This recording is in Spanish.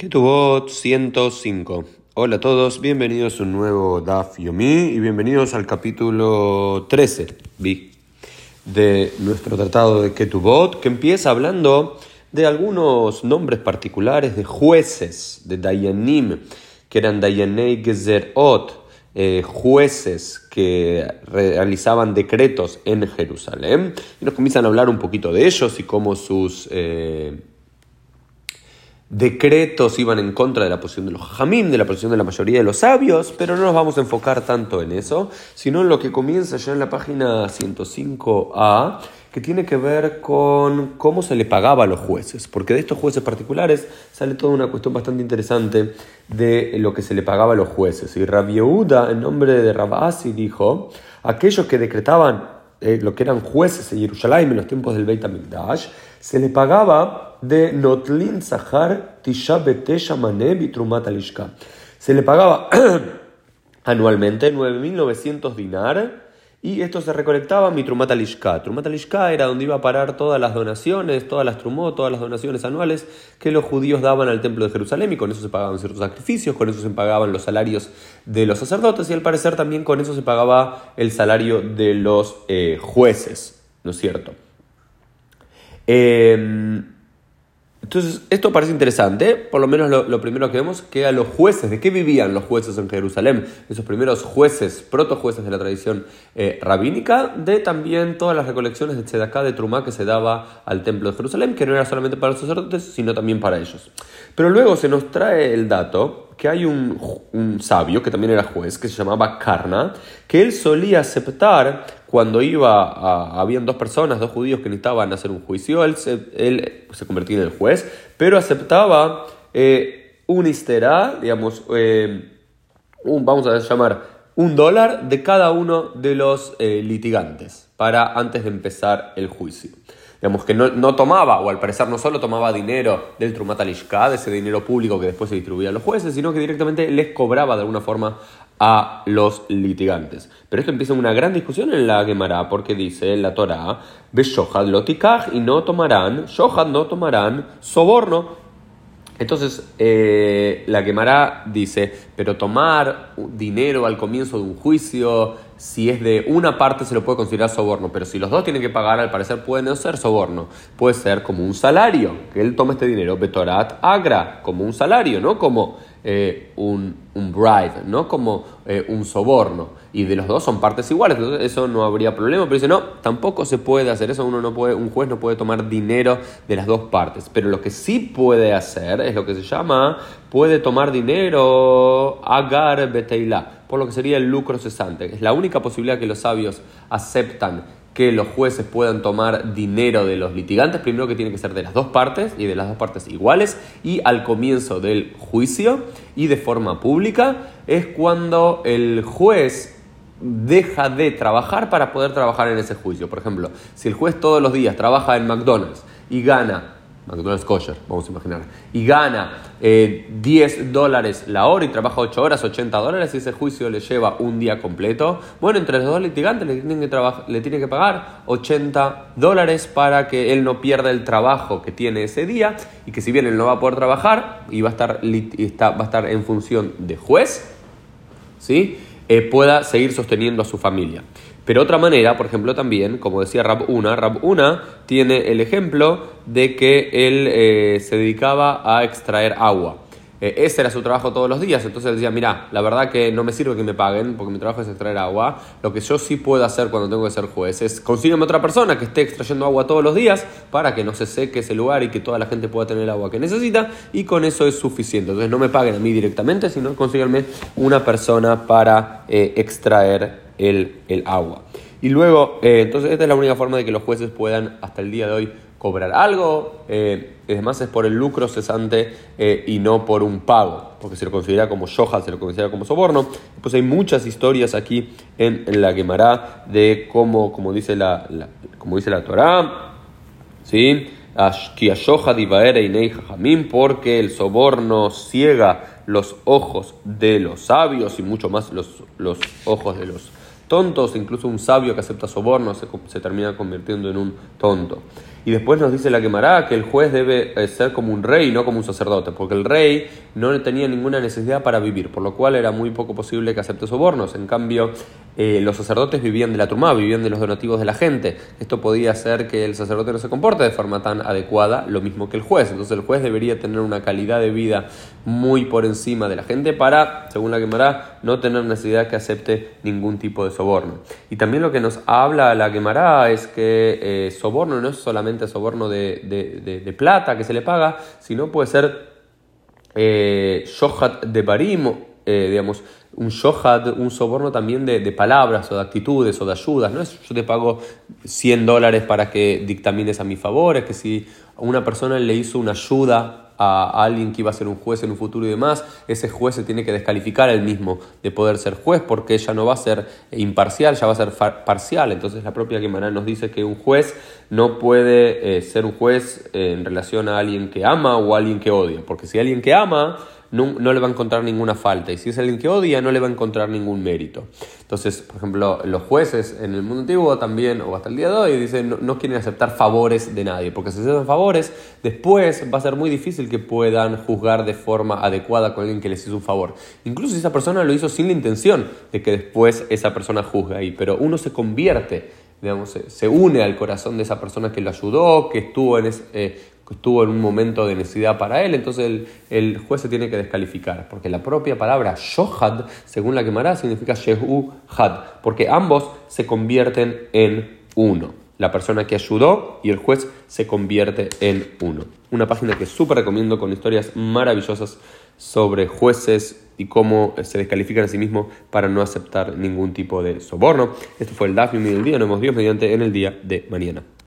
Ketubot 105. Hola a todos, bienvenidos a un nuevo Daf Yomi y bienvenidos al capítulo 13 de nuestro tratado de Ketubot, que empieza hablando de algunos nombres particulares de jueces, de Dayanim, que eran Dayanei Gezerot, eh, jueces que realizaban decretos en Jerusalén. Y nos comienzan a hablar un poquito de ellos y cómo sus... Eh, decretos iban en contra de la posición de los jamim, de la posición de la mayoría de los sabios, pero no nos vamos a enfocar tanto en eso, sino en lo que comienza ya en la página 105a, que tiene que ver con cómo se le pagaba a los jueces, porque de estos jueces particulares sale toda una cuestión bastante interesante de lo que se le pagaba a los jueces. Y Rabbi Yehuda, en nombre de Rabasi, dijo, aquellos que decretaban eh, lo que eran jueces en Jerusalén en los tiempos del Beit HaMikdash, se le pagaba de Notlin Sahar Tisha Betesha Trumat Alishka. Se le pagaba anualmente 9.900 dinar y esto se recolectaba mi Trumat Alishka. Trumat Alishka era donde iba a parar todas las donaciones, todas las trumot, todas las donaciones anuales que los judíos daban al templo de Jerusalén y con eso se pagaban ciertos sacrificios, con eso se pagaban los salarios de los sacerdotes y al parecer también con eso se pagaba el salario de los eh, jueces, ¿no es cierto? Eh, entonces, esto parece interesante, por lo menos lo, primero que vemos, que a los jueces, ¿de qué vivían los jueces en Jerusalén? Esos primeros jueces, protojueces de la tradición eh, rabínica, de también todas las recolecciones de Tzedaká, de Trumá que se daba al templo de Jerusalén, que no era solamente para los sacerdotes, sino también para ellos. Pero luego se nos trae el dato que hay un, un sabio, que también era juez, que se llamaba Karna, que él solía aceptar cuando iba a, habían dos personas, dos judíos que necesitaban hacer un juicio, él se, él se convertía en el juez, pero aceptaba eh, un istera, digamos, eh, un, vamos a llamar un dólar de cada uno de los eh, litigantes para antes de empezar el juicio. Digamos que no, tomaba, o al parecer no solo tomaba dinero del Trumat de ese dinero público que después se distribuía a los jueces, sino que directamente les cobraba de alguna forma a los litigantes. Pero esto empieza una gran discusión en la Gemara, porque dice en la Torah, lotikaj y no tomarán, Shohad no tomarán soborno. Entonces, eh, la Gemara dice, pero tomar dinero al comienzo de un juicio, si es de una parte se lo puede considerar soborno, pero si los dos tienen que pagar, al parecer puede no ser soborno, puede ser como un salario, que él tome este dinero, Betorat Agra, como un salario, no como eh, un, un, bribe, no como eh, un soborno. Y de los dos son partes iguales, entonces eso no habría problema. Pero dice, no, tampoco se puede hacer eso. Uno no puede, un juez no puede tomar dinero de las dos partes. Pero lo que sí puede hacer es lo que se llama, puede tomar dinero agar beteila, por lo que sería el lucro cesante. Es la única posibilidad que los sabios aceptan que los jueces puedan tomar dinero de los litigantes, primero que tiene que ser de las dos partes y de las dos partes iguales, y al comienzo del juicio y de forma pública es cuando el juez deja de trabajar para poder trabajar en ese juicio. Por ejemplo, si el juez todos los días trabaja en McDonald's y gana McDonald's Kosher, vamos a imaginar, y gana 10 eh, dólares la hora y trabaja 8 horas, 80 dólares, y ese juicio le lleva un día completo, bueno, entre los dos litigantes le tienen que, le tiene que pagar 80 dólares para que él no pierda el trabajo que tiene ese día y que si bien él no va a poder trabajar y va a estar, va a estar en función de juez, ¿sí? Eh, pueda seguir sosteniendo a su familia. Pero otra manera, por ejemplo, también, como decía Rab Una, Rab Una tiene el ejemplo de que él eh, se dedicaba a extraer agua. Eh, ese era su trabajo todos los días, entonces él decía, mira, la verdad que no me sirve que me paguen porque mi trabajo es extraer agua, lo que yo sí puedo hacer cuando tengo que ser juez es consígueme otra persona que esté extrayendo agua todos los días para que no se seque ese lugar y que toda la gente pueda tener el agua que necesita y con eso es suficiente. Entonces no me paguen a mí directamente, sino consígueme una persona para eh, extraer el, agua. Y luego, eh, entonces esta es la única forma de que los jueces puedan hasta el día de hoy cobrar algo, eh, además es por el lucro cesante eh, y no por un pago, porque se lo considera como shoja, se lo considera como soborno. Pues hay muchas historias aquí en, la Gemara de cómo, como dice la, como dice la Torah, ¿sí? porque el soborno ciega los ojos de los sabios y mucho más los, los ojos de los tontos, incluso un sabio que acepta soborno se, termina convirtiendo en un tonto. Y después nos dice la quemará que el juez debe eh, ser como un rey, no como un sacerdote, porque el rey no tenía ninguna necesidad para vivir, por lo cual era muy poco posible que acepte sobornos. En cambio, eh, los sacerdotes vivían de la turma, vivían de los donativos de la gente. Esto podía hacer que el sacerdote no se comporte de forma tan adecuada, lo mismo que el juez. Entonces el juez debería tener una calidad de vida muy por encima de la gente para, según la quemará, no tener necesidad que acepte ningún tipo de soborno. Y también lo que nos habla la quemará es que eh, soborno no es solamente soborno de, plata que se le paga, sino puede ser eh, de barim, eh, digamos, un shohat, un soborno también de, palabras o de actitudes o de ayudas. No es yo te pago 100 dólares para que dictamines a mi favor, es que si una persona le hizo una ayuda a alguien que iba a ser un juez en un futuro y demás, ese juez se tiene que descalificar él mismo de poder ser juez porque ya no va a ser imparcial, ya va a ser parcial. Entonces la propia Guimarães nos dice que un juez no puede eh, ser un juez en relación a alguien que ama o a alguien que odia, porque si alguien que ama no, le va a encontrar ninguna falta. Y si es alguien que odia, no le va a encontrar ningún mérito. Entonces, por ejemplo, los jueces en el mundo antiguo también, o hasta el día de hoy, dicen no, quieren aceptar favores de nadie, porque si hacen favores, después va a ser muy difícil que puedan juzgar de forma adecuada con alguien que les hizo un favor. Incluso si esa persona lo hizo sin la intención de que después esa persona juzgue ahí, pero uno se convierte digamos, se, une al corazón de esa persona que lo ayudó, que estuvo en, ese, eh, estuvo en un momento de necesidad para él, entonces el, juez se tiene que descalificar, porque la propia palabra shohad, según la quemará, significa shehu had, porque ambos se convierten en uno. La persona que ayudó y el juez se convierte en uno. Una página que súper recomiendo con historias maravillosas sobre jueces y cómo se descalifican a sí mismos para no aceptar ningún tipo de soborno. Esto fue el Dafim del día. Nos vemos Dios mediante en el día de mañana.